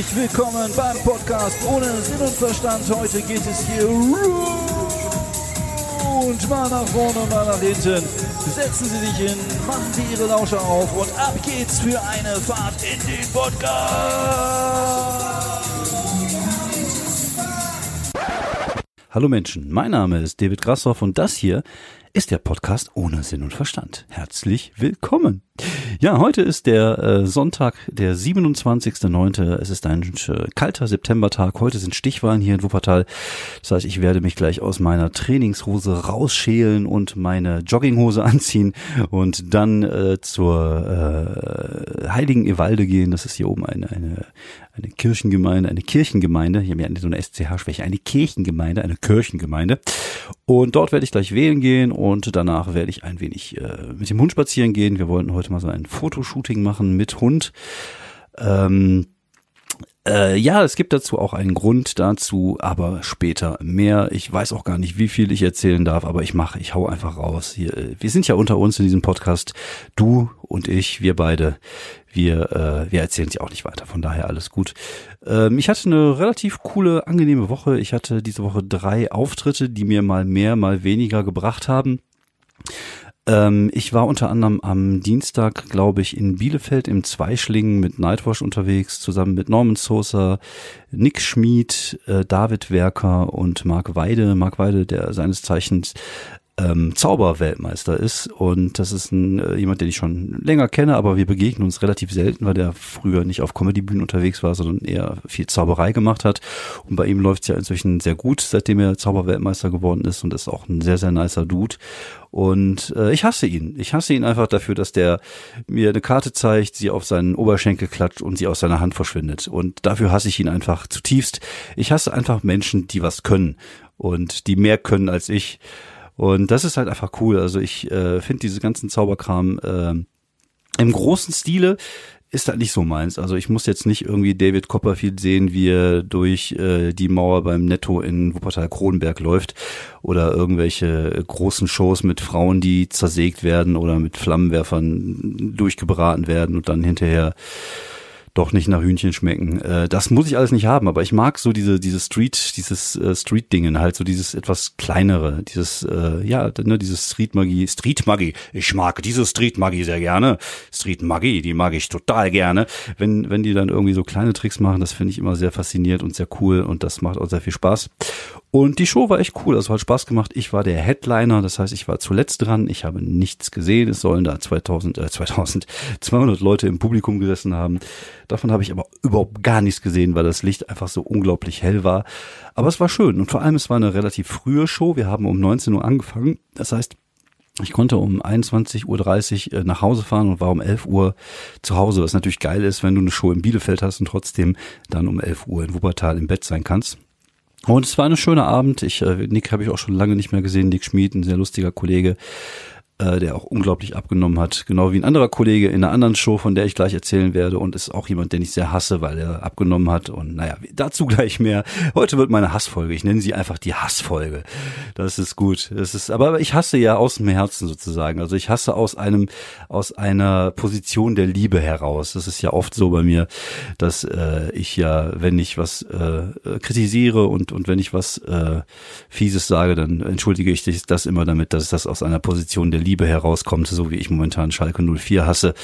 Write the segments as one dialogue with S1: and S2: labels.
S1: Herzlich willkommen beim Podcast ohne Sinn und Verstand. Heute geht es hier und mal nach vorne und mal nach hinten. Setzen Sie sich hin, machen Sie Ihre Lauscher auf und ab geht's für eine Fahrt in den Podcast. Hallo Menschen, mein Name ist David Grassoff und das hier ist der Podcast ohne Sinn und Verstand. Herzlich willkommen. Ja, heute ist der äh, Sonntag, der 27.09. Es ist ein äh, kalter Septembertag. Heute sind Stichwahlen hier in Wuppertal. Das heißt, ich werde mich gleich aus meiner Trainingshose rausschälen und meine Jogginghose anziehen und dann äh, zur äh, Heiligen Ewalde gehen. Das ist hier oben eine, eine, eine Kirchengemeinde, eine Kirchengemeinde. Hier haben ja so eine SCH-Schwäche. Eine Kirchengemeinde, eine Kirchengemeinde. Und dort werde ich gleich wählen gehen und danach werde ich ein wenig äh, mit dem Hund spazieren gehen. Wir wollten heute mal so ein Fotoshooting machen mit Hund. Ähm, äh, ja, es gibt dazu auch einen Grund dazu, aber später mehr. Ich weiß auch gar nicht, wie viel ich erzählen darf, aber ich mache, ich hau einfach raus. Hier, äh, wir sind ja unter uns in diesem Podcast, du und ich, wir beide. Wir, äh, wir erzählen sich auch nicht weiter, von daher alles gut. Ähm, ich hatte eine relativ coole, angenehme Woche. Ich hatte diese Woche drei Auftritte, die mir mal mehr, mal weniger gebracht haben. Ähm, ich war unter anderem am Dienstag, glaube ich, in Bielefeld im Zweischlingen mit Nightwash unterwegs, zusammen mit Norman Sosa, Nick Schmid, äh, David Werker und Marc Weide. Marc Weide, der seines Zeichens ähm, Zauberweltmeister ist und das ist ein, äh, jemand, den ich schon länger kenne, aber wir begegnen uns relativ selten, weil der früher nicht auf Comedybühnen unterwegs war, sondern eher viel Zauberei gemacht hat und bei ihm läuft es ja inzwischen sehr gut, seitdem er Zauberweltmeister geworden ist und ist auch ein sehr, sehr nicer Dude und äh, ich hasse ihn. Ich hasse ihn einfach dafür, dass der mir eine Karte zeigt, sie auf seinen Oberschenkel klatscht und sie aus seiner Hand verschwindet. Und dafür hasse ich ihn einfach zutiefst. Ich hasse einfach Menschen, die was können und die mehr können als ich. Und das ist halt einfach cool. Also ich äh, finde diese ganzen Zauberkram äh, im großen Stile ist halt nicht so meins. Also ich muss jetzt nicht irgendwie David Copperfield sehen, wie er durch äh, die Mauer beim Netto in Wuppertal-Kronenberg läuft oder irgendwelche großen Shows mit Frauen, die zersägt werden oder mit Flammenwerfern durchgebraten werden und dann hinterher doch nicht nach Hühnchen schmecken. Äh, das muss ich alles nicht haben, aber ich mag so diese diese Street dieses äh, Street Dingen halt so dieses etwas kleinere, dieses äh, ja ne, dieses Street Magie, Street Magie. Ich mag diese Street Magie sehr gerne. Street Magie, die mag ich total gerne. Wenn wenn die dann irgendwie so kleine Tricks machen, das finde ich immer sehr faszinierend und sehr cool und das macht auch sehr viel Spaß. Und die Show war echt cool, also hat Spaß gemacht. Ich war der Headliner, das heißt, ich war zuletzt dran. Ich habe nichts gesehen. Es sollen da 2000, äh, 2200 Leute im Publikum gesessen haben. Davon habe ich aber überhaupt gar nichts gesehen, weil das Licht einfach so unglaublich hell war. Aber es war schön und vor allem es war eine relativ frühe Show. Wir haben um 19 Uhr angefangen. Das heißt, ich konnte um 21.30 Uhr äh, nach Hause fahren und war um 11 Uhr zu Hause, was natürlich geil ist, wenn du eine Show in Bielefeld hast und trotzdem dann um 11 Uhr in Wuppertal im Bett sein kannst. Und es war ein schöner Abend. Ich, äh, Nick habe ich auch schon lange nicht mehr gesehen. Nick Schmid, ein sehr lustiger Kollege äh, der auch unglaublich abgenommen hat. Genau wie ein anderer Kollege in einer anderen Show, von der ich gleich erzählen werde und ist auch jemand, den ich sehr hasse, weil er abgenommen hat. Und naja, dazu gleich mehr. Heute wird meine Hassfolge. Ich nenne sie einfach die Hassfolge. Das ist gut. Das ist, aber ich hasse ja aus dem Herzen sozusagen. Also ich hasse aus einem, aus einer Position der Liebe heraus. Das ist ja oft so bei mir, dass äh, ich ja, wenn ich was äh, kritisiere und, und wenn ich was äh, Fieses sage, dann entschuldige ich das immer damit, dass das aus einer Position der Liebe Liebe herauskommt, so wie ich momentan Schalke 04 hasse.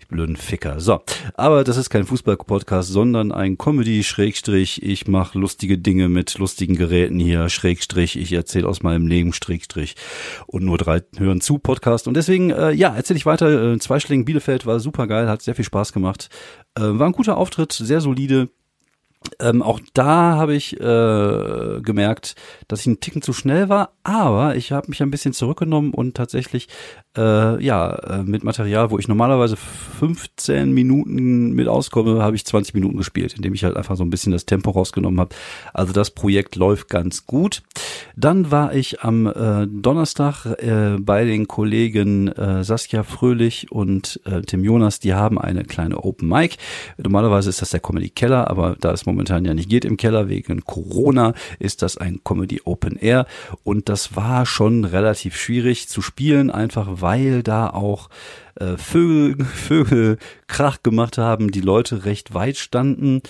S1: Die blöden Ficker. So, aber das ist kein Fußball-Podcast, sondern ein Comedy-Schrägstrich. Ich mache lustige Dinge mit lustigen Geräten hier, Schrägstrich. Ich erzähle aus meinem Leben, Schrägstrich. Und nur drei hören zu Podcast. Und deswegen, äh, ja, erzähle ich weiter. Äh, Zweischlägen Bielefeld war super geil, hat sehr viel Spaß gemacht. Äh, war ein guter Auftritt, sehr solide. Ähm, auch da habe ich äh, gemerkt, dass ich einen Ticken zu schnell war, aber ich habe mich ein bisschen zurückgenommen und tatsächlich äh, ja äh, mit Material, wo ich normalerweise 15 Minuten mit auskomme, habe ich 20 Minuten gespielt, indem ich halt einfach so ein bisschen das Tempo rausgenommen habe. Also das Projekt läuft ganz gut. Dann war ich am äh, Donnerstag äh, bei den Kollegen äh, Saskia Fröhlich und Tim Jonas. Die haben eine kleine Open Mic. Normalerweise ist das der Comedy Keller, aber da es momentan ja nicht geht im Keller. Wegen Corona, ist das ein Comedy Open Air. Und das war schon relativ schwierig zu spielen, einfach weil da auch äh, Vögel, Vögel Krach gemacht haben, die Leute recht weit standen.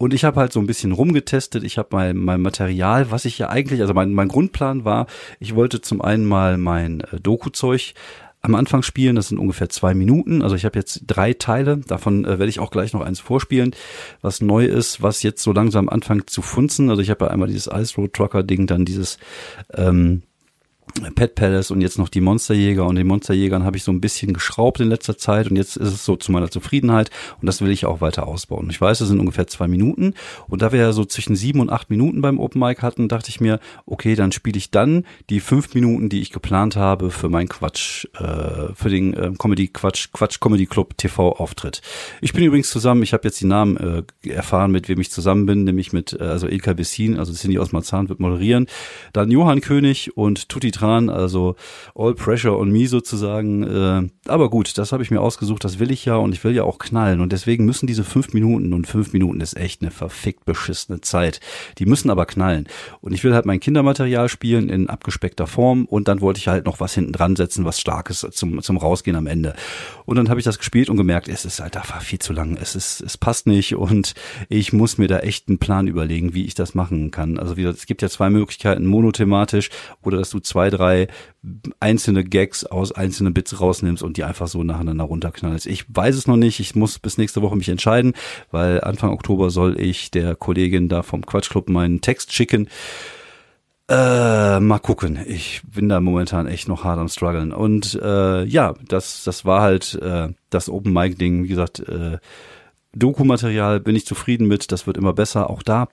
S1: Und ich habe halt so ein bisschen rumgetestet. Ich habe mein, mein Material, was ich ja eigentlich, also mein, mein Grundplan war, ich wollte zum einen mal mein äh, Doku-Zeug am Anfang spielen. Das sind ungefähr zwei Minuten. Also ich habe jetzt drei Teile. Davon äh, werde ich auch gleich noch eins vorspielen, was neu ist, was jetzt so langsam anfängt zu funzen. Also ich habe ja einmal dieses Ice Road Trucker Ding, dann dieses ähm, Pet Palace und jetzt noch die Monsterjäger. Und den Monsterjägern habe ich so ein bisschen geschraubt in letzter Zeit. Und jetzt ist es so zu meiner Zufriedenheit. Und das will ich auch weiter ausbauen. Ich weiß, es sind ungefähr zwei Minuten. Und da wir ja so zwischen sieben und acht Minuten beim Open Mic hatten, dachte ich mir, okay, dann spiele ich dann die fünf Minuten, die ich geplant habe für mein Quatsch, äh, für den äh, Comedy Quatsch, Quatsch Comedy Club TV Auftritt. Ich bin übrigens zusammen, ich habe jetzt die Namen äh, erfahren, mit wem ich zusammen bin, nämlich mit, äh, also Ilka Bessin, also Cindy aus Marzahn wird moderieren, dann Johann König und Tutti Tran, also All Pressure on Me sozusagen. Äh, aber gut, das habe ich mir ausgesucht, das will ich ja und ich will ja auch knallen. Und deswegen müssen diese fünf Minuten, und fünf Minuten ist echt eine verfickt beschissene Zeit, die müssen aber knallen. Und ich will halt mein Kindermaterial spielen in abgespeckter Form und dann wollte ich halt noch was hinten dran setzen, was Starkes zum, zum Rausgehen am Ende. Und dann habe ich das gespielt und gemerkt, es ist halt einfach viel zu lang. Es ist, es passt nicht und ich muss mir da echt einen Plan überlegen, wie ich das machen kann. Also wie gesagt, es gibt ja zwei Möglichkeiten, monothematisch oder dass du zwei zwei, drei einzelne Gags aus einzelnen Bits rausnimmst und die einfach so nacheinander runterknallst. Ich weiß es noch nicht. Ich muss bis nächste Woche mich entscheiden, weil Anfang Oktober soll ich der Kollegin da vom Quatschclub meinen Text schicken. Äh, mal gucken. Ich bin da momentan echt noch hart am struggeln. Und äh, ja, das, das war halt äh, das Open Mic Ding. Wie gesagt, äh, Doku-Material bin ich zufrieden mit. Das wird immer besser. Auch da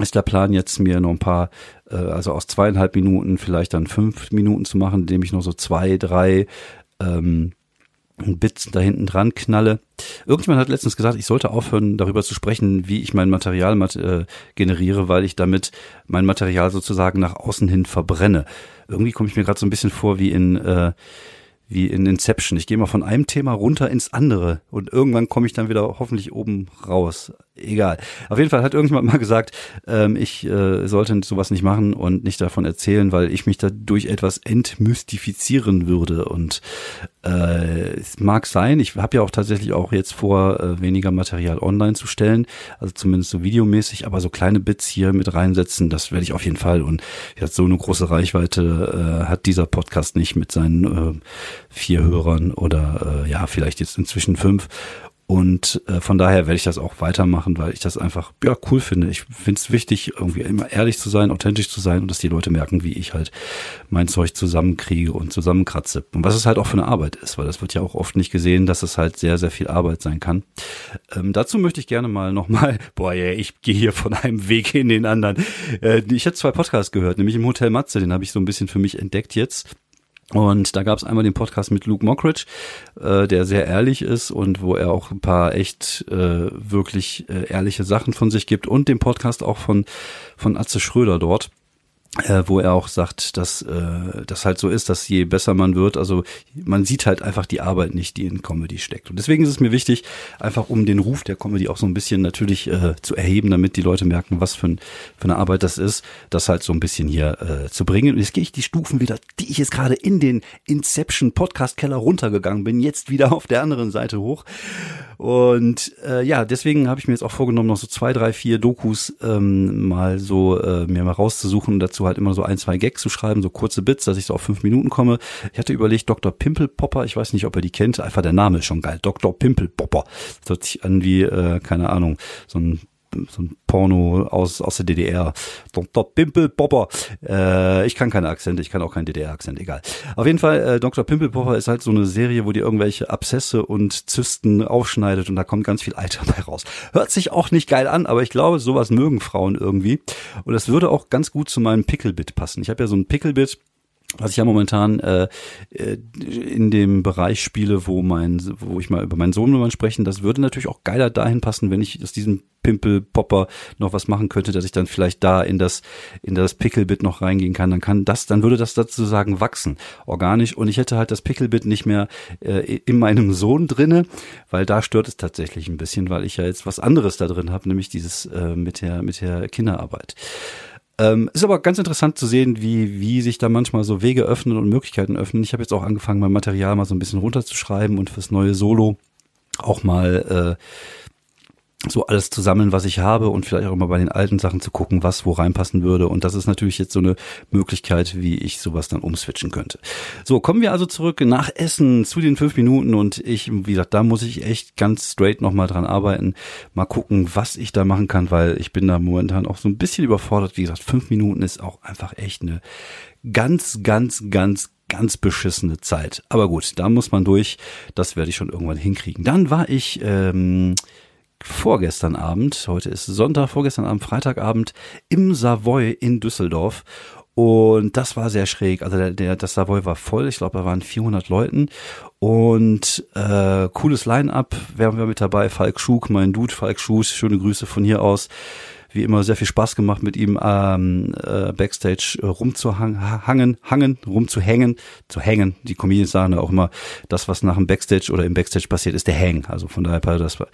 S1: ist der Plan jetzt mir noch ein paar, äh, also aus zweieinhalb Minuten vielleicht dann fünf Minuten zu machen, indem ich noch so zwei, drei ähm, Bits da hinten dran knalle. Irgendjemand hat letztens gesagt, ich sollte aufhören, darüber zu sprechen, wie ich mein Material äh, generiere, weil ich damit mein Material sozusagen nach außen hin verbrenne. Irgendwie komme ich mir gerade so ein bisschen vor wie in äh, wie in Inception. Ich gehe mal von einem Thema runter ins andere und irgendwann komme ich dann wieder hoffentlich oben raus. Egal. Auf jeden Fall hat irgendjemand mal gesagt, ähm, ich äh, sollte sowas nicht machen und nicht davon erzählen, weil ich mich dadurch etwas entmystifizieren würde. Und äh, es mag sein, ich habe ja auch tatsächlich auch jetzt vor, äh, weniger Material online zu stellen, also zumindest so videomäßig, aber so kleine Bits hier mit reinsetzen, das werde ich auf jeden Fall. Und jetzt so eine große Reichweite äh, hat dieser Podcast nicht mit seinen äh, vier Hörern oder äh, ja, vielleicht jetzt inzwischen fünf. Und äh, von daher werde ich das auch weitermachen, weil ich das einfach ja cool finde. Ich finde es wichtig, irgendwie immer ehrlich zu sein, authentisch zu sein und dass die Leute merken, wie ich halt mein Zeug zusammenkriege und zusammenkratze. Und was es halt auch für eine Arbeit ist, weil das wird ja auch oft nicht gesehen, dass es halt sehr, sehr viel Arbeit sein kann. Ähm, dazu möchte ich gerne mal nochmal, boah, yeah, ich gehe hier von einem Weg in den anderen. Äh, ich habe zwei Podcasts gehört, nämlich im Hotel Matze, den habe ich so ein bisschen für mich entdeckt jetzt. Und da gab es einmal den Podcast mit Luke Mockridge, äh, der sehr ehrlich ist und wo er auch ein paar echt äh, wirklich äh, ehrliche Sachen von sich gibt. Und den Podcast auch von von Atze Schröder dort äh, wo er auch sagt, dass äh, das halt so ist, dass je besser man wird, also man sieht halt einfach die Arbeit nicht, die in Comedy steckt. Und deswegen ist es mir wichtig, einfach um den Ruf der Comedy auch so ein bisschen natürlich äh, zu erheben, damit die Leute merken, was für, ein, für eine Arbeit das ist, das halt so ein bisschen hier äh, zu bringen. Und jetzt gehe ich die Stufen wieder, die ich jetzt gerade in den Inception Podcast Keller runtergegangen bin, jetzt wieder auf der anderen Seite hoch. Und äh, ja, deswegen habe ich mir jetzt auch vorgenommen, noch so zwei, drei, vier Dokus ähm, mal so äh, mir mal rauszusuchen dazu halt immer so ein, zwei Gags zu schreiben, so kurze Bits, dass ich so auf fünf Minuten komme. Ich hatte überlegt, Dr. Pimpelpopper, ich weiß nicht, ob er die kennt, einfach der Name ist schon geil, Dr. Pimpelpopper. Das hört sich an wie, äh, keine Ahnung, so ein so ein Porno aus, aus der DDR. Dr. Pimpelpopper. Äh, ich kann keine Akzente, ich kann auch keinen DDR-Akzent, egal. Auf jeden Fall, äh, Dr. Pimpelpopper ist halt so eine Serie, wo die irgendwelche Abszesse und Zysten aufschneidet und da kommt ganz viel Eiter bei raus. Hört sich auch nicht geil an, aber ich glaube, sowas mögen Frauen irgendwie. Und das würde auch ganz gut zu meinem Pickelbit passen. Ich habe ja so ein Pickelbit, was ich ja momentan äh, äh, in dem Bereich spiele, wo mein, wo ich mal über meinen Sohn mal sprechen, das würde natürlich auch geiler dahin passen, wenn ich aus diesem Pimpel-Popper noch was machen könnte, dass ich dann vielleicht da in das, in das Pickelbit noch reingehen kann, dann kann das, dann würde das sozusagen wachsen, organisch. Und ich hätte halt das Pickelbit nicht mehr äh, in meinem Sohn drinne, weil da stört es tatsächlich ein bisschen, weil ich ja jetzt was anderes da drin habe, nämlich dieses äh, mit der, mit der Kinderarbeit. Ähm, ist aber ganz interessant zu sehen, wie, wie sich da manchmal so Wege öffnen und Möglichkeiten öffnen. Ich habe jetzt auch angefangen, mein Material mal so ein bisschen runterzuschreiben und fürs neue Solo auch mal so alles zu sammeln, was ich habe und vielleicht auch immer bei den alten Sachen zu gucken, was wo reinpassen würde. Und das ist natürlich jetzt so eine Möglichkeit, wie ich sowas dann umswitchen könnte. So, kommen wir also zurück nach Essen zu den fünf Minuten und ich, wie gesagt, da muss ich echt ganz straight nochmal dran arbeiten. Mal gucken, was ich da machen kann, weil ich bin da momentan auch so ein bisschen überfordert. Wie gesagt, fünf Minuten ist auch einfach echt eine ganz, ganz, ganz, ganz beschissene Zeit. Aber gut, da muss man durch. Das werde ich schon irgendwann hinkriegen. Dann war ich ähm, vorgestern Abend, heute ist Sonntag, vorgestern Abend, Freitagabend im Savoy in Düsseldorf. Und das war sehr schräg. Also der, der das Savoy war voll. Ich glaube, da waren 400 Leuten. Und äh, cooles Line-up. Wer war mit dabei? Falk Schug, mein Dude, Falk Schug. Schöne Grüße von hier aus. Wie immer sehr viel Spaß gemacht, mit ihm ähm, äh, Backstage äh, rumzuhangen, hangen, rumzuhängen, zu hängen. Die Comedians sagen ja auch immer, das, was nach dem Backstage oder im Backstage passiert, ist der Hang. Also von daher, das war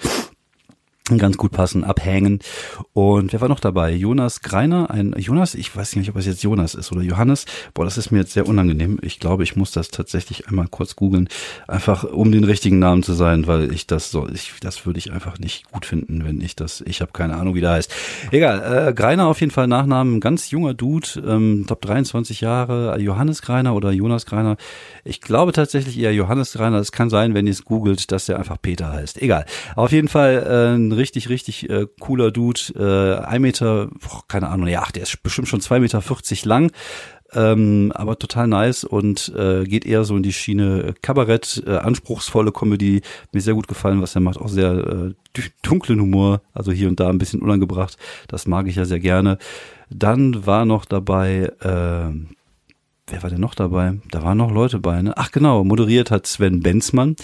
S1: ganz gut passen, abhängen. Und wer war noch dabei? Jonas Greiner, ein Jonas, ich weiß nicht, ob es jetzt Jonas ist oder Johannes. Boah, das ist mir jetzt sehr unangenehm. Ich glaube, ich muss das tatsächlich einmal kurz googeln, einfach um den richtigen Namen zu sein, weil ich das so, ich, das würde ich einfach nicht gut finden, wenn ich das, ich habe keine Ahnung, wie der heißt. Egal, äh, Greiner auf jeden Fall Nachnamen, ganz junger Dude, ähm, top 23 Jahre, Johannes Greiner oder Jonas Greiner. Ich glaube tatsächlich eher Johannes Greiner. Es kann sein, wenn ihr es googelt, dass der einfach Peter heißt. Egal. Auf jeden Fall äh, richtig, richtig äh, cooler Dude. Äh, ein Meter, boah, keine Ahnung, ja, der ist bestimmt schon zwei Meter vierzig lang. Ähm, aber total nice und äh, geht eher so in die Schiene Kabarett, äh, anspruchsvolle Comedy. Mir sehr gut gefallen, was er macht. Auch sehr äh, dunklen Humor, also hier und da ein bisschen unangebracht. Das mag ich ja sehr gerne. Dann war noch dabei äh, wer war denn noch dabei? Da waren noch Leute bei, ne? Ach genau, moderiert hat Sven Benzmann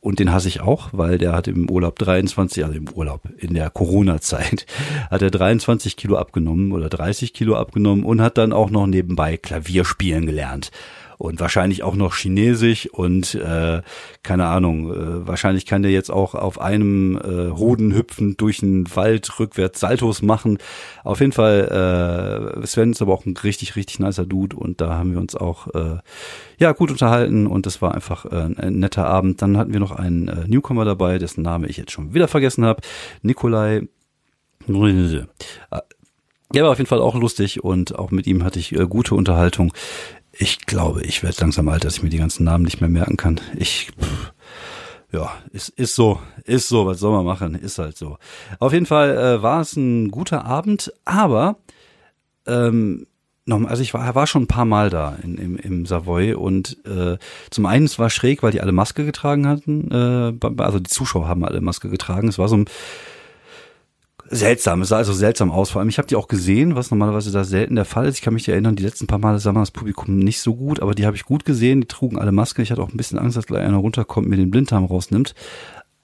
S1: und den hasse ich auch, weil der hat im Urlaub 23, also im Urlaub, in der Corona-Zeit, hat er 23 Kilo abgenommen oder 30 Kilo abgenommen und hat dann auch noch nebenbei Klavier spielen gelernt und wahrscheinlich auch noch Chinesisch und äh, keine Ahnung, äh, wahrscheinlich kann der jetzt auch auf einem äh, Hoden hüpfen durch den Wald rückwärts Saltos machen. Auf jeden Fall, äh, Sven ist aber auch ein richtig, richtig nicer Dude und da haben wir uns auch äh, ja gut unterhalten und das war einfach äh, ein netter Abend. Dann hatten wir noch einen äh, Newcomer dabei, dessen Name ich jetzt schon wieder vergessen habe. Nikolai der war auf jeden Fall auch lustig und auch mit ihm hatte ich äh, gute Unterhaltung. Ich glaube, ich werde langsam alt, dass ich mir die ganzen Namen nicht mehr merken kann. Ich, pff, ja, ist, ist so, ist so, was soll man machen, ist halt so. Auf jeden Fall äh, war es ein guter Abend, aber ähm, noch, also ich war, war schon ein paar Mal da in, im, im Savoy und äh, zum einen es war schräg, weil die alle Maske getragen hatten, äh, also die Zuschauer haben alle Maske getragen. Es war so ein seltsam. Es sah also seltsam aus. Vor allem, ich habe die auch gesehen, was normalerweise da selten der Fall ist. Ich kann mich erinnern, die letzten paar Male sah man das Publikum nicht so gut, aber die habe ich gut gesehen. Die trugen alle Maske. Ich hatte auch ein bisschen Angst, dass gleich einer runterkommt, mir den Blinddarm rausnimmt.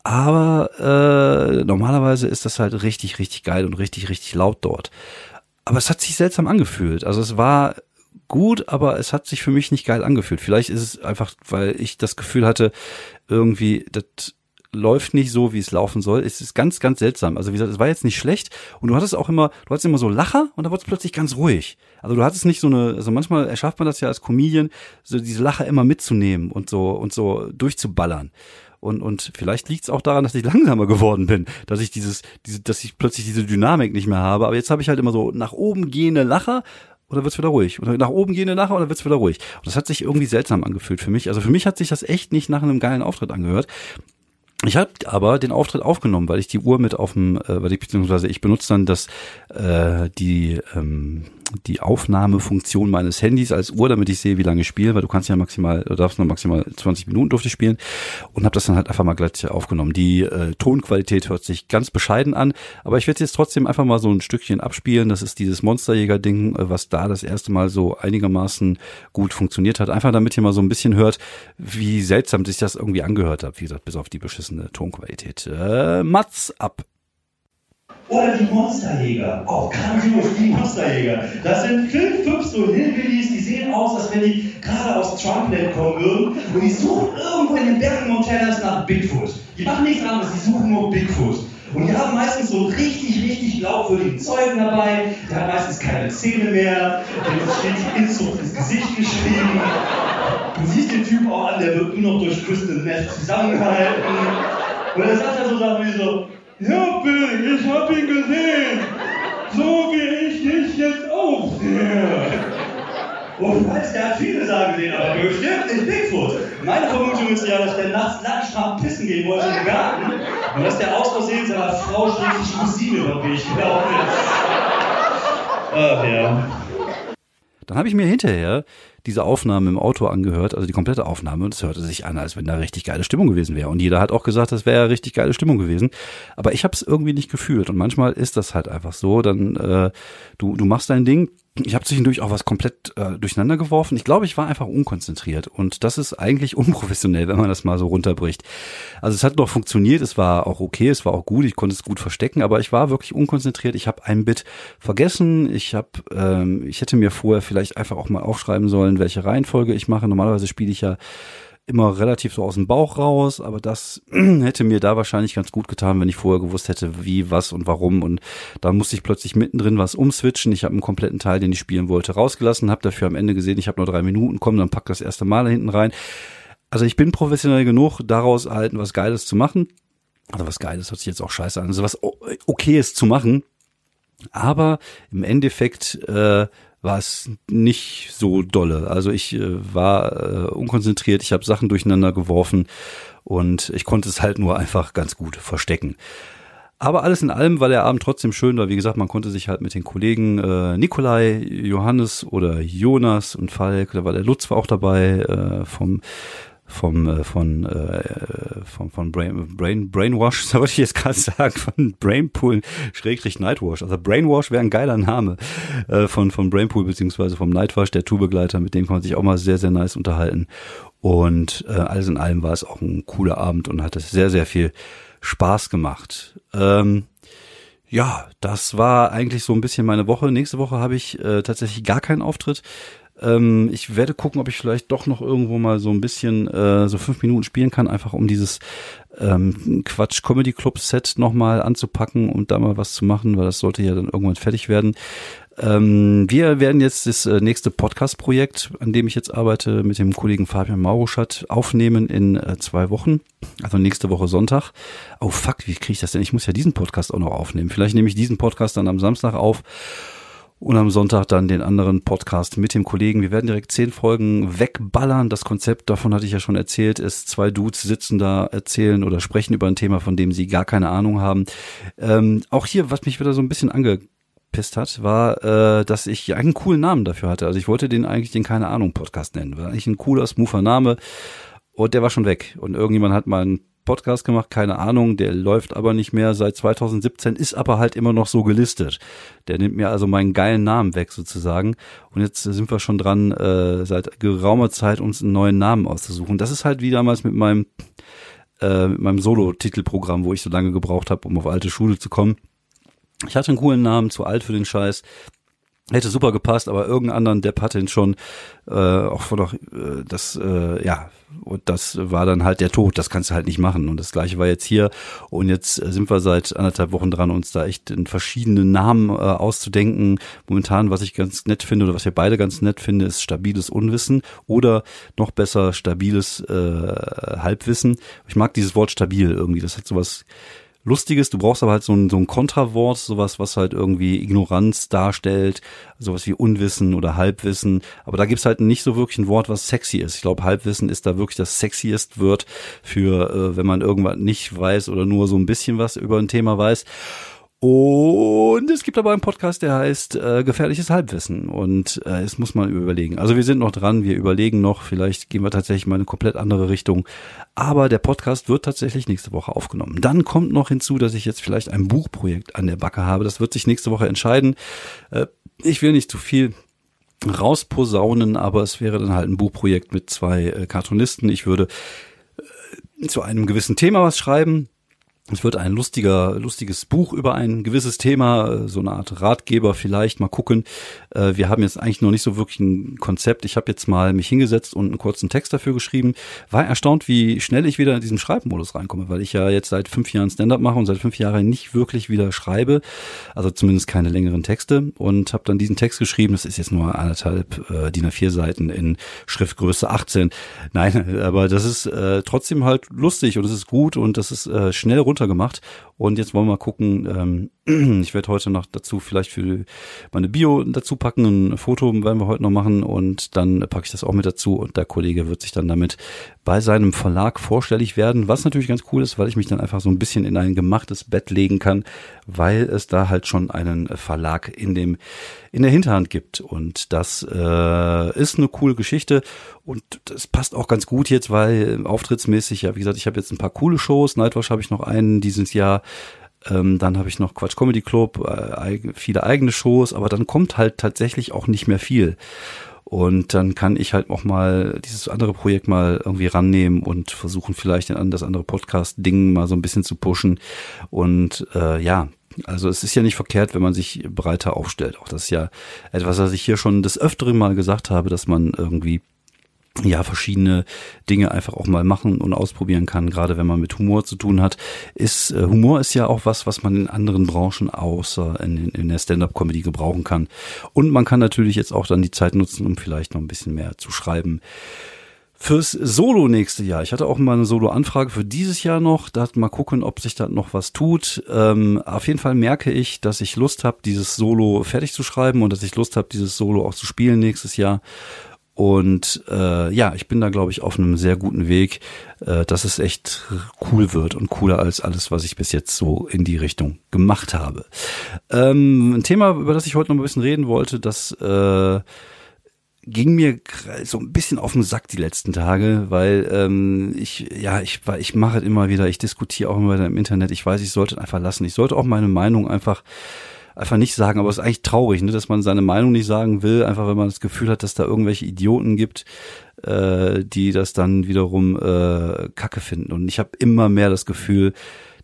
S1: Aber äh, normalerweise ist das halt richtig, richtig geil und richtig, richtig laut dort. Aber es hat sich seltsam angefühlt. Also es war gut, aber es hat sich für mich nicht geil angefühlt. Vielleicht ist es einfach, weil ich das Gefühl hatte, irgendwie, das läuft nicht so, wie es laufen soll. Es ist ganz, ganz seltsam. Also wie gesagt, es war jetzt nicht schlecht und du hattest auch immer, du hattest immer so Lacher und da wurde es plötzlich ganz ruhig. Also du hattest nicht so eine, also manchmal erschafft man das ja als Comedian, so diese Lacher immer mitzunehmen und so und so durchzuballern. Und, und vielleicht liegt es auch daran, dass ich langsamer geworden bin, dass ich dieses, diese, dass ich plötzlich diese Dynamik nicht mehr habe. Aber jetzt habe ich halt immer so nach oben gehende Lacher und dann wird's wieder ruhig. Oder nach oben gehende Lacher und dann wird's wieder ruhig. Und das hat sich irgendwie seltsam angefühlt für mich. Also für mich hat sich das echt nicht nach einem geilen Auftritt angehört. Ich habe aber den Auftritt aufgenommen, weil ich die Uhr mit auf dem, äh, weil ich beziehungsweise ich benutze dann das äh, die ähm, die Aufnahmefunktion meines Handys als Uhr, damit ich sehe, wie lange ich spiele, weil du kannst ja maximal, du darfst nur maximal 20 Minuten durfte ich spielen und habe das dann halt einfach mal gleich aufgenommen. Die äh, Tonqualität hört sich ganz bescheiden an, aber ich werde jetzt trotzdem einfach mal so ein Stückchen abspielen. Das ist dieses Monsterjäger-Ding, äh, was da das erste Mal so einigermaßen gut funktioniert hat. Einfach damit ihr mal so ein bisschen hört, wie seltsam sich das irgendwie angehört hat. Wie gesagt, bis auf die beschissene Tonqualität. Äh, Mats ab.
S2: Oder die Monsterjäger. Auch grandios, die Monsterjäger. Das sind fünf, fünf so Hillbillies, die sehen aus, als wenn die gerade aus Trumpland kommen würden. Und die suchen irgendwo in den Bergen Montanas nach Bigfoot. Die machen nichts anderes, die suchen nur Bigfoot. Und die haben meistens so richtig, richtig glaubwürdigen Zeugen dabei. Der hat meistens keine Zähne mehr. Dem steht die Inzucht ins Gesicht geschrieben. Du siehst den Typ auch an, der wird nur noch durch Crystal Meth zusammengehalten. Und er sagt dann so Sachen wie so, Ja, Bill, ich hab ihn gesehen. So wie ich dich jetzt auch sehe. Und falls der hat viele Sagen gesehen, aber bestimmt nicht Bigfoot. Meine Vermutung ist ja, dass der nachts lattenstramm pissen gehen wollte im Garten und dass der aus Versehen seiner Frau schrecklich Cousine über den Weg gelaufen ist. Ach ja.
S1: Dann habe ich mir hinterher diese Aufnahme im Auto angehört, also die komplette Aufnahme, und es hörte sich an, als wenn da richtig geile Stimmung gewesen wäre. Und jeder hat auch gesagt, das wäre richtig geile Stimmung gewesen. Aber ich habe es irgendwie nicht gefühlt. Und manchmal ist das halt einfach so. Dann äh, du du machst dein Ding, ich habe zwischendurch auch was komplett äh, durcheinander geworfen. Ich glaube, ich war einfach unkonzentriert und das ist eigentlich unprofessionell, wenn man das mal so runterbricht. Also es hat noch funktioniert, es war auch okay, es war auch gut, ich konnte es gut verstecken, aber ich war wirklich unkonzentriert. Ich habe ein Bit vergessen. Ich habe, ähm, ich hätte mir vorher vielleicht einfach auch mal aufschreiben sollen, welche Reihenfolge ich mache. Normalerweise spiele ich ja immer relativ so aus dem Bauch raus, aber das hätte mir da wahrscheinlich ganz gut getan, wenn ich vorher gewusst hätte, wie, was und warum. Und da musste ich plötzlich mittendrin was umswitchen. Ich habe einen kompletten Teil, den ich spielen wollte, rausgelassen, habe dafür am Ende gesehen, ich habe nur drei Minuten, komm, dann pack das erste Mal da hinten rein. Also ich bin professionell genug, daraus erhalten, was Geiles zu machen. Also was Geiles hört sich jetzt auch scheiße an. Also was Okayes zu machen. Aber im Endeffekt äh, war es nicht so dolle. Also ich äh, war äh, unkonzentriert, ich habe Sachen durcheinander geworfen und ich konnte es halt nur einfach ganz gut verstecken. Aber alles in allem war der Abend trotzdem schön, weil wie gesagt, man konnte sich halt mit den Kollegen äh, Nikolai, Johannes oder Jonas und Falk, da war der Lutz war auch dabei äh, vom vom äh, von äh, von von Brain, Brain Brainwash, so wollte ich jetzt gerade sagen, von Brainpool Schrägstrich Nightwash. Also Brainwash wäre ein geiler Name äh, von von Brainpool beziehungsweise vom Nightwash, der Tourbegleiter, mit dem kann man sich auch mal sehr sehr nice unterhalten. Und äh, alles in allem war es auch ein cooler Abend und hat es sehr sehr viel Spaß gemacht. Ähm, ja, das war eigentlich so ein bisschen meine Woche. Nächste Woche habe ich äh, tatsächlich gar keinen Auftritt. Ähm, ich werde gucken, ob ich vielleicht doch noch irgendwo mal so ein bisschen äh, so fünf Minuten spielen kann, einfach um dieses ähm, Quatsch Comedy Club Set nochmal anzupacken und da mal was zu machen, weil das sollte ja dann irgendwann fertig werden. Ähm, wir werden jetzt das äh, nächste Podcast-Projekt, an dem ich jetzt arbeite, mit dem Kollegen Fabian Mauruschat aufnehmen in äh, zwei Wochen. Also nächste Woche Sonntag. Oh fuck, wie kriege ich das denn? Ich muss ja diesen Podcast auch noch aufnehmen. Vielleicht nehme ich diesen Podcast dann am Samstag auf und am Sonntag dann den anderen Podcast mit dem Kollegen. Wir werden direkt zehn Folgen wegballern. Das Konzept, davon hatte ich ja schon erzählt, ist zwei Dudes sitzen da, erzählen oder sprechen über ein Thema, von dem sie gar keine Ahnung haben. Ähm, auch hier, was mich wieder so ein bisschen angepisst hat, war, äh, dass ich einen coolen Namen dafür hatte. Also ich wollte den eigentlich den keine Ahnung Podcast nennen. War eigentlich ein cooler, smoother Name. Und der war schon weg. Und irgendjemand hat mal einen Podcast gemacht, keine Ahnung, der läuft aber nicht mehr seit 2017, ist aber halt immer noch so gelistet. Der nimmt mir also meinen geilen Namen weg sozusagen. Und jetzt sind wir schon dran, äh, seit geraumer Zeit uns einen neuen Namen auszusuchen. Das ist halt wie damals mit meinem, äh, mit meinem Solo-Titelprogramm, wo ich so lange gebraucht habe, um auf alte Schule zu kommen. Ich hatte einen coolen Namen, zu alt für den Scheiß. Hätte super gepasst, aber irgendein anderen Depp hatte ihn schon, äh, auch von doch, äh, das, äh, ja, und das war dann halt der Tod, das kannst du halt nicht machen. Und das gleiche war jetzt hier. Und jetzt äh, sind wir seit anderthalb Wochen dran, uns da echt in verschiedenen Namen äh, auszudenken. Momentan, was ich ganz nett finde oder was wir beide ganz nett finden, ist stabiles Unwissen oder noch besser stabiles äh, Halbwissen. Ich mag dieses Wort stabil irgendwie. Das hat sowas Lustiges, du brauchst aber halt so ein, so ein Kontrawort, sowas, was halt irgendwie Ignoranz darstellt, sowas wie Unwissen oder Halbwissen. Aber da gibt's halt nicht so wirklich ein Wort, was sexy ist. Ich glaube, Halbwissen ist da wirklich das sexiest Wort für, äh, wenn man irgendwas nicht weiß oder nur so ein bisschen was über ein Thema weiß. Und es gibt aber einen Podcast, der heißt äh, Gefährliches Halbwissen. Und äh, es muss man überlegen. Also wir sind noch dran, wir überlegen noch, vielleicht gehen wir tatsächlich mal in eine komplett andere Richtung. Aber der Podcast wird tatsächlich nächste Woche aufgenommen. Dann kommt noch hinzu, dass ich jetzt vielleicht ein Buchprojekt an der Backe habe. Das wird sich nächste Woche entscheiden. Äh, ich will nicht zu viel rausposaunen, aber es wäre dann halt ein Buchprojekt mit zwei äh, Cartoonisten. Ich würde äh, zu einem gewissen Thema was schreiben es wird ein lustiger, lustiges Buch über ein gewisses Thema, so eine Art Ratgeber vielleicht. Mal gucken. Äh, wir haben jetzt eigentlich noch nicht so wirklich ein Konzept. Ich habe jetzt mal mich hingesetzt und einen kurzen Text dafür geschrieben. War erstaunt, wie schnell ich wieder in diesen Schreibmodus reinkomme, weil ich ja jetzt seit fünf Jahren Stand-up mache und seit fünf Jahren nicht wirklich wieder schreibe, also zumindest keine längeren Texte. Und habe dann diesen Text geschrieben. Das ist jetzt nur anderthalb äh, DIN A4 Seiten in Schriftgröße 18. Nein, aber das ist äh, trotzdem halt lustig und es ist gut und das ist äh, schnell runter munter gemacht. Und jetzt wollen wir mal gucken. Ähm, ich werde heute noch dazu vielleicht für meine Bio dazu packen. Ein Foto werden wir heute noch machen und dann packe ich das auch mit dazu. Und der Kollege wird sich dann damit bei seinem Verlag vorstellig werden, was natürlich ganz cool ist, weil ich mich dann einfach so ein bisschen in ein gemachtes Bett legen kann, weil es da halt schon einen Verlag in dem in der Hinterhand gibt. Und das äh, ist eine coole Geschichte und das passt auch ganz gut jetzt, weil auftrittsmäßig, ja, wie gesagt, ich habe jetzt ein paar coole Shows. Nightwatch habe ich noch einen dieses Jahr. Ähm, dann habe ich noch Quatsch Comedy Club, äh, viele eigene Shows, aber dann kommt halt tatsächlich auch nicht mehr viel. Und dann kann ich halt auch mal dieses andere Projekt mal irgendwie rannehmen und versuchen vielleicht das andere Podcast-Ding mal so ein bisschen zu pushen. Und äh, ja, also es ist ja nicht verkehrt, wenn man sich breiter aufstellt. Auch das ist ja etwas, was ich hier schon des Öfteren mal gesagt habe, dass man irgendwie ja verschiedene Dinge einfach auch mal machen und ausprobieren kann, gerade wenn man mit Humor zu tun hat. Ist äh, Humor ist ja auch was, was man in anderen Branchen außer in, in der Stand-up-Comedy gebrauchen kann. Und man kann natürlich jetzt auch dann die Zeit nutzen, um vielleicht noch ein bisschen mehr zu schreiben fürs Solo nächste Jahr. Ich hatte auch mal eine Solo-Anfrage für dieses Jahr noch. Da mal gucken, ob sich da noch was tut. Ähm, auf jeden Fall merke ich, dass ich Lust habe, dieses Solo fertig zu schreiben und dass ich Lust habe, dieses Solo auch zu spielen nächstes Jahr. Und äh, ja, ich bin da, glaube ich, auf einem sehr guten Weg, äh, dass es echt cool wird und cooler als alles, was ich bis jetzt so in die Richtung gemacht habe. Ähm, ein Thema, über das ich heute noch ein bisschen reden wollte, das äh, ging mir so ein bisschen auf den Sack die letzten Tage, weil ähm, ich ja ich ich mache es immer wieder, ich diskutiere auch immer wieder im Internet. Ich weiß, ich sollte es einfach lassen. Ich sollte auch meine Meinung einfach einfach nicht sagen, aber es ist eigentlich traurig, ne, dass man seine Meinung nicht sagen will, einfach wenn man das Gefühl hat, dass da irgendwelche Idioten gibt, äh, die das dann wiederum äh, Kacke finden. Und ich habe immer mehr das Gefühl,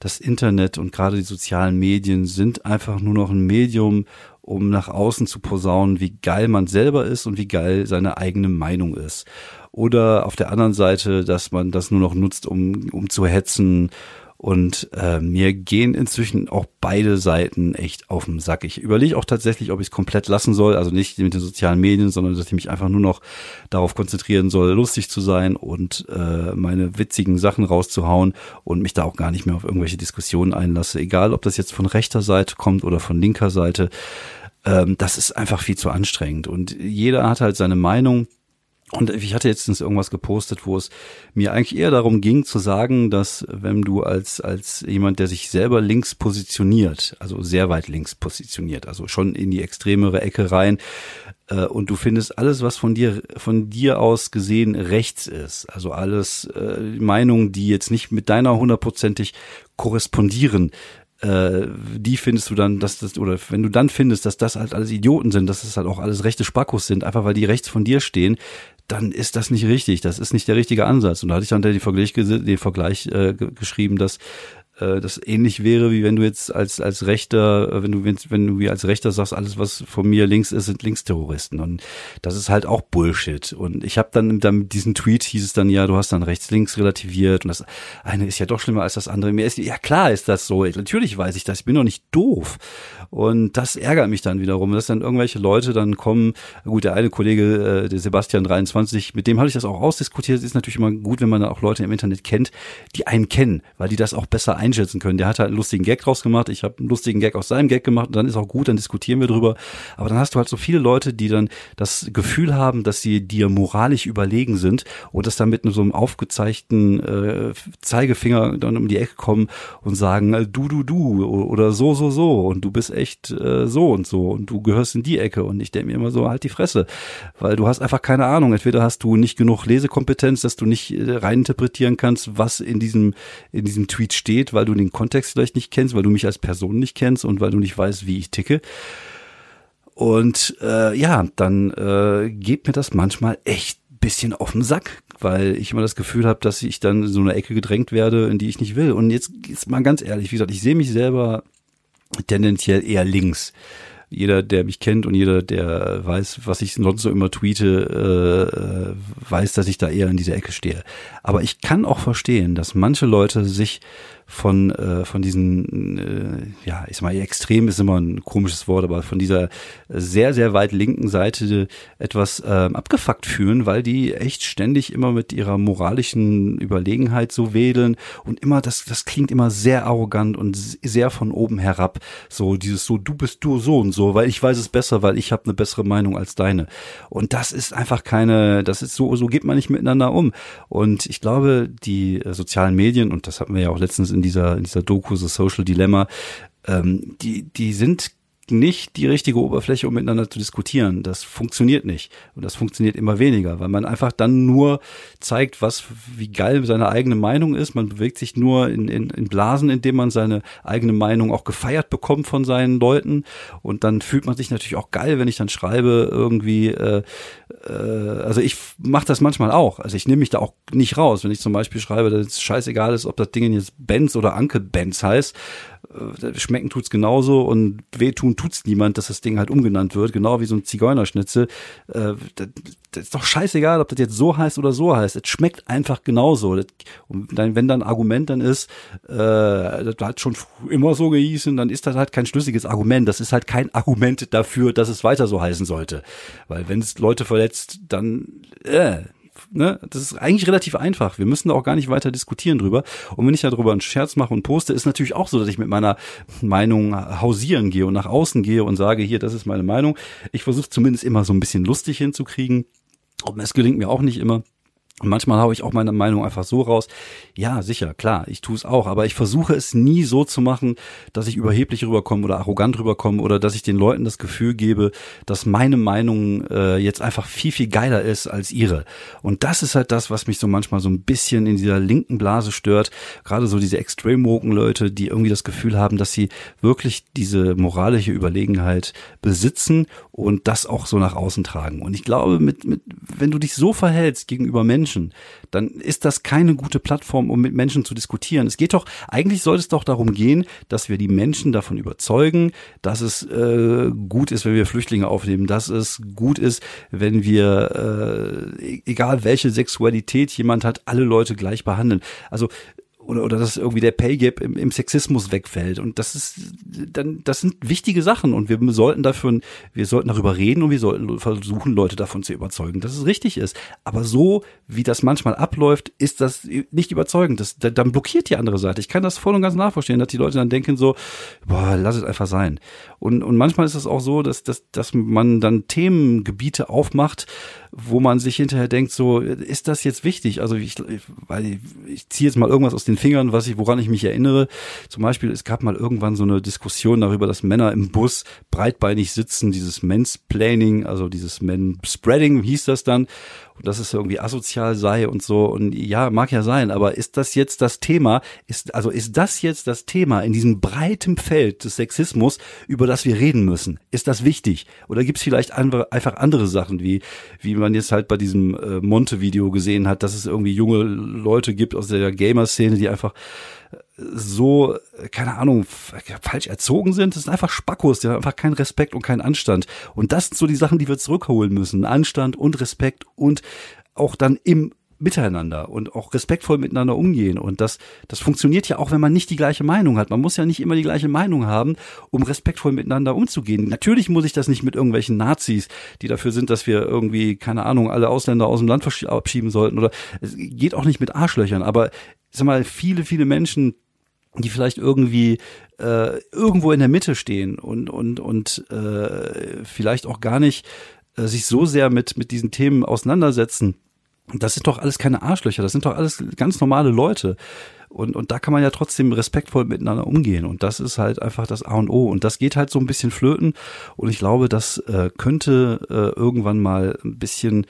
S1: das Internet und gerade die sozialen Medien sind einfach nur noch ein Medium, um nach außen zu posaunen, wie geil man selber ist und wie geil seine eigene Meinung ist. Oder auf der anderen Seite, dass man das nur noch nutzt, um, um zu hetzen und äh, mir gehen inzwischen auch beide Seiten echt auf den Sack. Ich überlege auch tatsächlich, ob ich es komplett lassen soll, also nicht mit den sozialen Medien, sondern dass ich mich einfach nur noch darauf konzentrieren soll, lustig zu sein und äh, meine witzigen Sachen rauszuhauen und mich da auch gar nicht mehr auf irgendwelche Diskussionen einlasse. Egal, ob das jetzt von rechter Seite kommt oder von linker Seite. Ähm, das ist einfach viel zu anstrengend. Und jeder hat halt seine Meinung und ich hatte jetzt irgendwas gepostet, wo es mir eigentlich eher darum ging zu sagen, dass wenn du als, als jemand, der sich selber links positioniert, also sehr weit links positioniert, also schon in die extremere Ecke rein, äh, und du findest alles, was von dir, von dir aus gesehen rechts ist, also alles äh, Meinungen, die jetzt nicht mit deiner hundertprozentig korrespondieren, äh, die findest du dann, dass das, oder wenn du dann findest, dass das halt alles Idioten sind, dass das halt auch alles rechte Spackos sind, einfach weil die rechts von dir stehen, dann ist das nicht richtig. Das ist nicht der richtige Ansatz. Und da hatte ich dann den Vergleich, den Vergleich äh, geschrieben, dass äh, das ähnlich wäre, wie wenn du jetzt als, als Rechter, äh, wenn du, wenn, wenn du wie als Rechter sagst, alles, was von mir links ist, sind Linksterroristen. Und das ist halt auch Bullshit. Und ich habe dann, dann mit diesem Tweet hieß es dann, ja, du hast dann rechts, links relativiert und das eine ist ja doch schlimmer als das andere. Mir ist, ja klar ist das so. Natürlich weiß ich das. Ich bin doch nicht doof. Und das ärgert mich dann wiederum, dass dann irgendwelche Leute dann kommen. Gut, der eine Kollege, äh, der Sebastian 23, mit dem habe ich das auch ausdiskutiert. Es ist natürlich immer gut, wenn man dann auch Leute im Internet kennt, die einen kennen, weil die das auch besser einschätzen können. Der hat halt einen lustigen Gag draus gemacht, ich habe einen lustigen Gag aus seinem Gag gemacht und dann ist auch gut, dann diskutieren wir drüber. Aber dann hast du halt so viele Leute, die dann das Gefühl haben, dass sie dir moralisch überlegen sind und das dann mit so einem aufgezeigten äh, Zeigefinger dann um die Ecke kommen und sagen, äh, du, du, du oder so, so, so und du bist echt äh, so und so und du gehörst in die Ecke und ich denke mir immer so, halt die Fresse, weil du hast einfach keine Ahnung. Entweder hast du nicht genug Lesekompetenz, dass du nicht äh, reininterpretieren kannst, was in diesem, in diesem Tweet steht, weil du den Kontext vielleicht nicht kennst, weil du mich als Person nicht kennst und weil du nicht weißt, wie ich ticke. Und äh, ja, dann äh, geht mir das manchmal echt bisschen auf den Sack, weil ich immer das Gefühl habe, dass ich dann in so eine Ecke gedrängt werde, in die ich nicht will. Und jetzt ist mal ganz ehrlich, wie gesagt, ich sehe mich selber tendenziell eher links. Jeder, der mich kennt und jeder, der weiß, was ich sonst so immer tweete, äh, weiß, dass ich da eher in dieser Ecke stehe. Aber ich kann auch verstehen, dass manche Leute sich von äh, von diesen äh, ja ich sag mal, extrem ist immer ein komisches Wort, aber von dieser sehr, sehr weit linken Seite etwas äh, abgefuckt fühlen, weil die echt ständig immer mit ihrer moralischen Überlegenheit so wedeln und immer, das, das klingt immer sehr arrogant und sehr von oben herab. So dieses so, du bist du so und so, weil ich weiß es besser, weil ich habe eine bessere Meinung als deine. Und das ist einfach keine, das ist so, so geht man nicht miteinander um. Und ich glaube, die äh, sozialen Medien, und das hatten wir ja auch letztens in dieser, in dieser Doku, The Social Dilemma, ähm, die, die sind nicht die richtige Oberfläche, um miteinander zu diskutieren. Das funktioniert nicht. Und das funktioniert immer weniger, weil man einfach dann nur zeigt, was, wie geil seine eigene Meinung ist. Man bewegt sich nur in, in, in Blasen, indem man seine eigene Meinung auch gefeiert bekommt von seinen Leuten. Und dann fühlt man sich natürlich auch geil, wenn ich dann schreibe, irgendwie, äh, äh, also ich mache das manchmal auch. Also ich nehme mich da auch nicht raus. Wenn ich zum Beispiel schreibe, dass es scheißegal ist, ob das Ding jetzt Benz oder Anke Benz heißt, schmecken tut's genauso und wehtun tut's niemand, dass das Ding halt umgenannt wird, genau wie so ein Zigeunerschnitzel. Äh, das, das ist doch scheißegal, ob das jetzt so heißt oder so heißt. Es schmeckt einfach genauso. Das, und dann, wenn dann ein Argument dann ist, äh, das hat schon immer so gehießen, dann ist das halt kein schlüssiges Argument. Das ist halt kein Argument dafür, dass es weiter so heißen sollte. Weil wenn es Leute verletzt, dann äh, ne, das ist eigentlich relativ einfach. Wir müssen da auch gar nicht weiter diskutieren drüber. Und wenn ich darüber einen Scherz mache und poste, ist natürlich auch so, dass ich mit meiner Meinung hausieren gehe und nach außen gehe und sage, hier, das ist meine Meinung. Ich versuche zumindest immer so ein bisschen lustig hinzukriegen. Und es gelingt mir auch nicht immer. Und manchmal habe ich auch meine Meinung einfach so raus. Ja, sicher, klar, ich tue es auch, aber ich versuche es nie so zu machen, dass ich überheblich rüberkomme oder arrogant rüberkomme oder dass ich den Leuten das Gefühl gebe, dass meine Meinung äh, jetzt einfach viel, viel geiler ist als ihre. Und das ist halt das, was mich so manchmal so ein bisschen in dieser linken Blase stört. Gerade so diese extrem Leute, die irgendwie das Gefühl haben, dass sie wirklich diese moralische Überlegenheit besitzen und das auch so nach außen tragen. Und ich glaube, mit, mit, wenn du dich so verhältst gegenüber Menschen, dann ist das keine gute Plattform, um mit Menschen zu diskutieren. Es geht doch, eigentlich sollte es doch darum gehen, dass wir die Menschen davon überzeugen, dass es äh, gut ist, wenn wir Flüchtlinge aufnehmen, dass es gut ist, wenn wir, äh, egal welche Sexualität jemand hat, alle Leute gleich behandeln. Also oder, oder dass irgendwie der Pay Gap im, im Sexismus wegfällt. Und das ist dann, das sind wichtige Sachen und wir sollten dafür, wir sollten darüber reden und wir sollten versuchen, Leute davon zu überzeugen, dass es richtig ist. Aber so, wie das manchmal abläuft, ist das nicht überzeugend. Das, dann blockiert die andere Seite. Ich kann das voll und ganz nachvollziehen, dass die Leute dann denken so, boah, lass es einfach sein. Und, und manchmal ist es auch so, dass, dass, dass man dann Themengebiete aufmacht, wo man sich hinterher denkt, so, ist das jetzt wichtig? Also ich, weil ich, ziehe jetzt mal irgendwas aus den Fingern, was ich, woran ich mich erinnere. Zum Beispiel, es gab mal irgendwann so eine Diskussion darüber, dass Männer im Bus breitbeinig sitzen, dieses Mansplaining, also dieses Men-Spreading hieß das dann und dass es irgendwie asozial sei und so. Und ja, mag ja sein, aber ist das jetzt das Thema? Ist, also ist das jetzt das Thema in diesem breiten Feld des Sexismus, über das wir reden müssen? Ist das wichtig? Oder gibt es vielleicht andere, einfach andere Sachen, wie, wie man jetzt halt bei diesem äh, Monte-Video gesehen hat, dass es irgendwie junge Leute gibt aus der Gamer-Szene, die einfach so, keine Ahnung, falsch erzogen sind. Das sind einfach Spackos, die haben einfach keinen Respekt und keinen Anstand. Und das sind so die Sachen, die wir zurückholen müssen. Anstand und Respekt und auch dann im Miteinander und auch respektvoll miteinander umgehen. Und das, das funktioniert ja auch, wenn man nicht die gleiche Meinung hat. Man muss ja nicht immer die gleiche Meinung haben, um respektvoll miteinander umzugehen. Natürlich muss ich das nicht mit irgendwelchen Nazis, die dafür sind, dass wir irgendwie, keine Ahnung, alle Ausländer aus dem Land abschieben sollten. Oder es geht auch nicht mit Arschlöchern. Aber sag mal, viele, viele Menschen die vielleicht irgendwie äh, irgendwo in der Mitte stehen und und und äh, vielleicht auch gar nicht äh, sich so sehr mit mit diesen Themen auseinandersetzen. Das sind doch alles keine Arschlöcher, das sind doch alles ganz normale Leute. Und, und da kann man ja trotzdem respektvoll miteinander umgehen. Und das ist halt einfach das A und O. Und das geht halt so ein bisschen flöten. Und ich glaube, das äh, könnte äh, irgendwann mal ein bisschen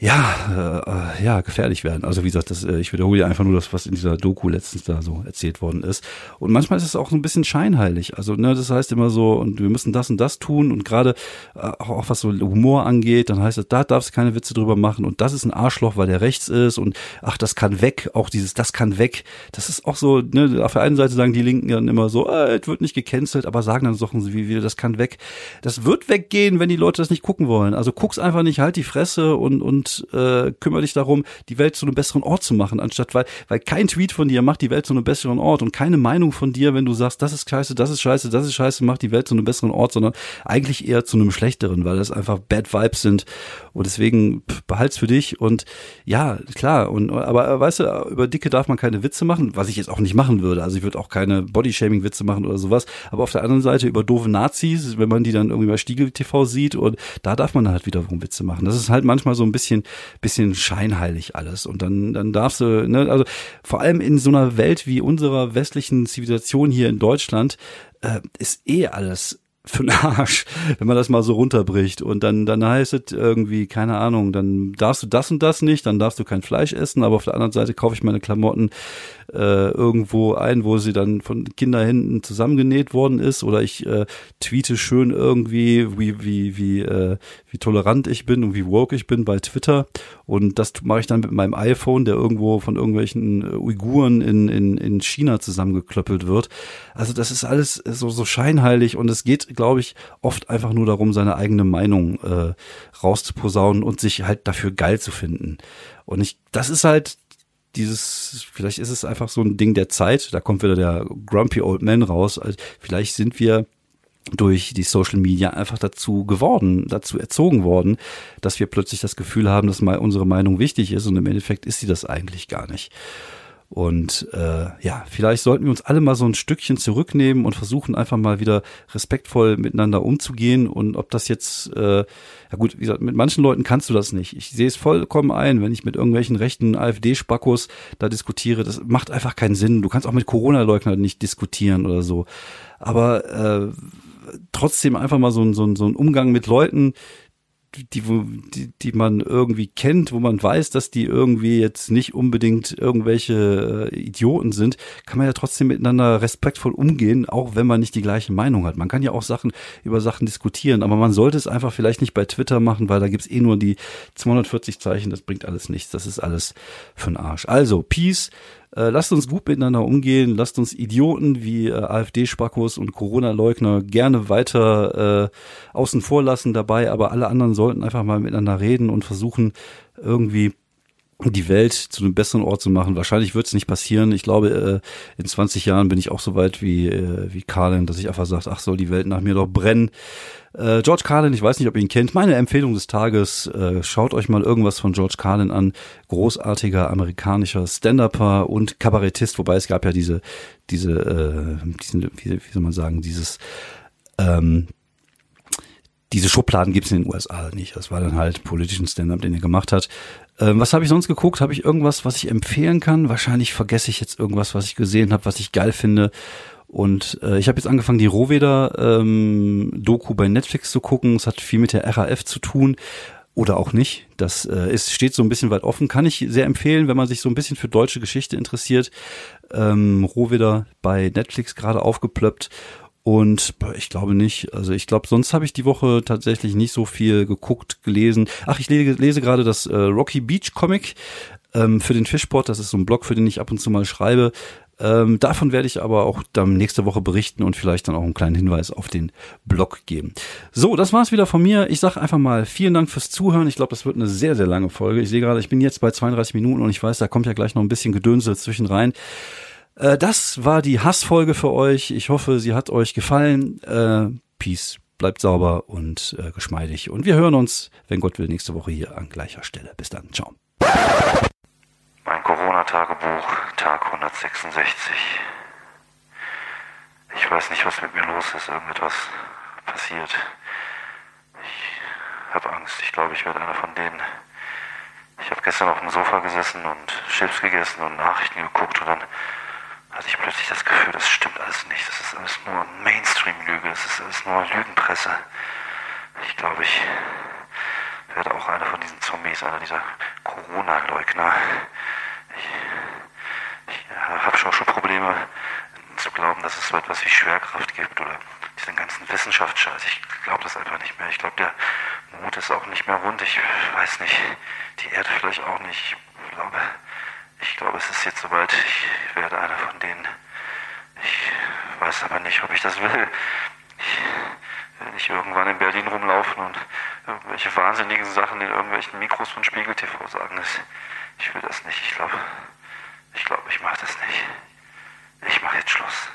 S1: ja, äh, ja, gefährlich werden. Also wie gesagt, das, äh, ich wiederhole einfach nur das, was in dieser Doku letztens da so erzählt worden ist. Und manchmal ist es auch so ein bisschen scheinheilig. Also ne, das heißt immer so, und wir müssen das und das tun. Und gerade äh, auch, was so Humor angeht, dann heißt es, da darfst du keine Witze drüber machen. Und das ist ein Arschloch, weil der rechts ist. Und ach, das kann weg. Auch dieses, das kann weg. Das ist auch so, ne, auf der einen Seite sagen die Linken dann immer so, äh, es wird nicht gecancelt, aber sagen dann Sachen wie, wie, das kann weg. Das wird weggehen, wenn die Leute das nicht gucken wollen. Also guck's einfach nicht, halt die Fresse und, und äh, kümmere dich darum, die Welt zu einem besseren Ort zu machen, anstatt weil, weil kein Tweet von dir macht die Welt zu einem besseren Ort und keine Meinung von dir, wenn du sagst, das ist scheiße, das ist scheiße, das ist scheiße, macht die Welt zu einem besseren Ort, sondern eigentlich eher zu einem schlechteren, weil das einfach Bad Vibes sind und deswegen behalt's für dich und ja, klar und aber weißt du, über Dicke darf man keine Witze machen, was ich jetzt auch nicht machen würde. Also ich würde auch keine Bodyshaming-Witze machen oder sowas, aber auf der anderen Seite über doofe Nazis, wenn man die dann irgendwie bei Stiegel TV sieht und da darf man halt wiederum Witze machen. Das ist halt manchmal so ein bisschen bisschen scheinheilig alles und dann dann darfst du, ne, also vor allem in so einer Welt wie unserer westlichen Zivilisation hier in Deutschland äh, ist eh alles für einen Arsch, wenn man das mal so runterbricht. Und dann, dann heißt es irgendwie, keine Ahnung, dann darfst du das und das nicht, dann darfst du kein Fleisch essen, aber auf der anderen Seite kaufe ich meine Klamotten äh, irgendwo ein, wo sie dann von Kinderhänden zusammengenäht worden ist, oder ich äh, tweete schön irgendwie, wie, wie, wie, äh, wie tolerant ich bin und wie woke ich bin bei Twitter. Und das mache ich dann mit meinem iPhone, der irgendwo von irgendwelchen äh, Uiguren in, in, in China zusammengeklöppelt wird. Also das ist alles so, so scheinheilig und es geht, glaube ich, oft einfach nur darum, seine eigene Meinung äh, rauszuposaunen und sich halt dafür geil zu finden. Und ich, das ist halt dieses, vielleicht ist es einfach so ein Ding der Zeit, da kommt wieder der Grumpy Old Man raus. Also vielleicht sind wir durch die Social Media einfach dazu geworden, dazu erzogen worden, dass wir plötzlich das Gefühl haben, dass mal unsere Meinung wichtig ist und im Endeffekt ist sie das eigentlich gar nicht. Und äh, ja, vielleicht sollten wir uns alle mal so ein Stückchen zurücknehmen und versuchen einfach mal wieder respektvoll miteinander umzugehen. Und ob das jetzt, äh, ja gut, wie gesagt, mit manchen Leuten kannst du das nicht. Ich sehe es vollkommen ein, wenn ich mit irgendwelchen rechten AfD-Spackos da diskutiere. Das macht einfach keinen Sinn. Du kannst auch mit Corona-Leugnern nicht diskutieren oder so. Aber äh, trotzdem einfach mal so, ein so, ein so ein Umgang mit Leuten, die, die, die man irgendwie kennt, wo man weiß, dass die irgendwie jetzt nicht unbedingt irgendwelche äh, Idioten sind, kann man ja trotzdem miteinander respektvoll umgehen, auch wenn man nicht die gleiche Meinung hat. Man kann ja auch Sachen über Sachen diskutieren, aber man sollte es einfach vielleicht nicht bei Twitter machen, weil da gibt's eh nur die 240 Zeichen, das bringt alles nichts, das ist alles für'n Arsch. Also, Peace, äh, lasst uns gut miteinander umgehen, lasst uns Idioten wie äh, AfD-Spackos und Corona-Leugner gerne weiter äh, außen vor lassen dabei, aber alle anderen sollten einfach mal miteinander reden und versuchen irgendwie die Welt zu einem besseren Ort zu machen. Wahrscheinlich wird es nicht passieren. Ich glaube, äh, in 20 Jahren bin ich auch so weit wie, äh, wie Carlin, dass ich einfach sage, ach, soll die Welt nach mir doch brennen. Äh, George Carlin, ich weiß nicht, ob ihr ihn kennt. Meine Empfehlung des Tages, schaut euch mal irgendwas von George Carlin an. Großartiger amerikanischer Stand-Upper und Kabarettist, wobei es gab ja diese, diese, äh, diesen, wie, wie soll man sagen, dieses ähm, diese Schubladen gibt's in den USA nicht. Das war dann halt politischen Stand-up, den er gemacht hat. Ähm, was habe ich sonst geguckt? Habe ich irgendwas, was ich empfehlen kann? Wahrscheinlich vergesse ich jetzt irgendwas, was ich gesehen habe, was ich geil finde. Und äh, ich habe jetzt angefangen, die Rohweder ähm, bei Netflix zu gucken. Es hat viel mit der RAF zu tun oder auch nicht. Das äh, ist, steht so ein bisschen weit offen. Kann ich sehr empfehlen, wenn man sich so ein bisschen für deutsche Geschichte interessiert. Ähm, Rohweder bei Netflix gerade aufgeplöppt. Und ich glaube nicht. Also ich glaube, sonst habe ich die Woche tatsächlich nicht so viel geguckt, gelesen. Ach, ich lese, lese gerade das äh, Rocky Beach Comic ähm, für den Fischport. Das ist so ein Blog, für den ich ab und zu mal schreibe. Ähm, davon werde ich aber auch dann nächste Woche berichten und vielleicht dann auch einen kleinen Hinweis auf den Blog geben. So, das war's wieder von mir. Ich sage einfach mal vielen Dank fürs Zuhören. Ich glaube, das wird eine sehr, sehr lange Folge. Ich sehe gerade, ich bin jetzt bei 32 Minuten und ich weiß, da kommt ja gleich noch ein bisschen Gedönse zwischen rein. Äh, das war die Hassfolge für euch. Ich hoffe, sie hat euch gefallen. Äh, Peace. Bleibt sauber und äh, geschmeidig. Und wir hören uns, wenn Gott will, nächste Woche hier an gleicher Stelle. Bis dann. Ciao.
S3: Mein Corona-Tagebuch, Tag 166. Ich weiß nicht, was mit mir los ist. Irgendetwas passiert. Ich habe Angst. Ich glaube, ich werde einer von denen. Ich habe gestern auf dem Sofa gesessen und Chips gegessen und Nachrichten geguckt und dann hatte ich plötzlich das Gefühl, das stimmt alles nicht. Das ist alles nur Mainstream-Lüge. Das ist alles nur Lügenpresse. Ich glaube, ich werde auch einer von diesen Zombies, einer dieser Corona-Leugner. Ich, ich habe schon schon Probleme zu glauben, dass es so etwas wie Schwerkraft gibt oder diesen ganzen Wissenschaftsscheiß. Ich glaube das einfach nicht mehr. Ich glaube, der Mond ist auch nicht mehr rund. Ich weiß nicht. Die Erde vielleicht auch nicht. Ich glaube, ich glaube, es ist jetzt soweit. Ich werde einer von denen. Ich weiß aber nicht, ob ich das will. Ich will nicht irgendwann in Berlin rumlaufen und irgendwelche wahnsinnigen Sachen in irgendwelchen Mikros von Spiegel TV sagen. Ich will das nicht. Ich glaube, ich glaube, ich mache das nicht. Ich mache jetzt Schluss.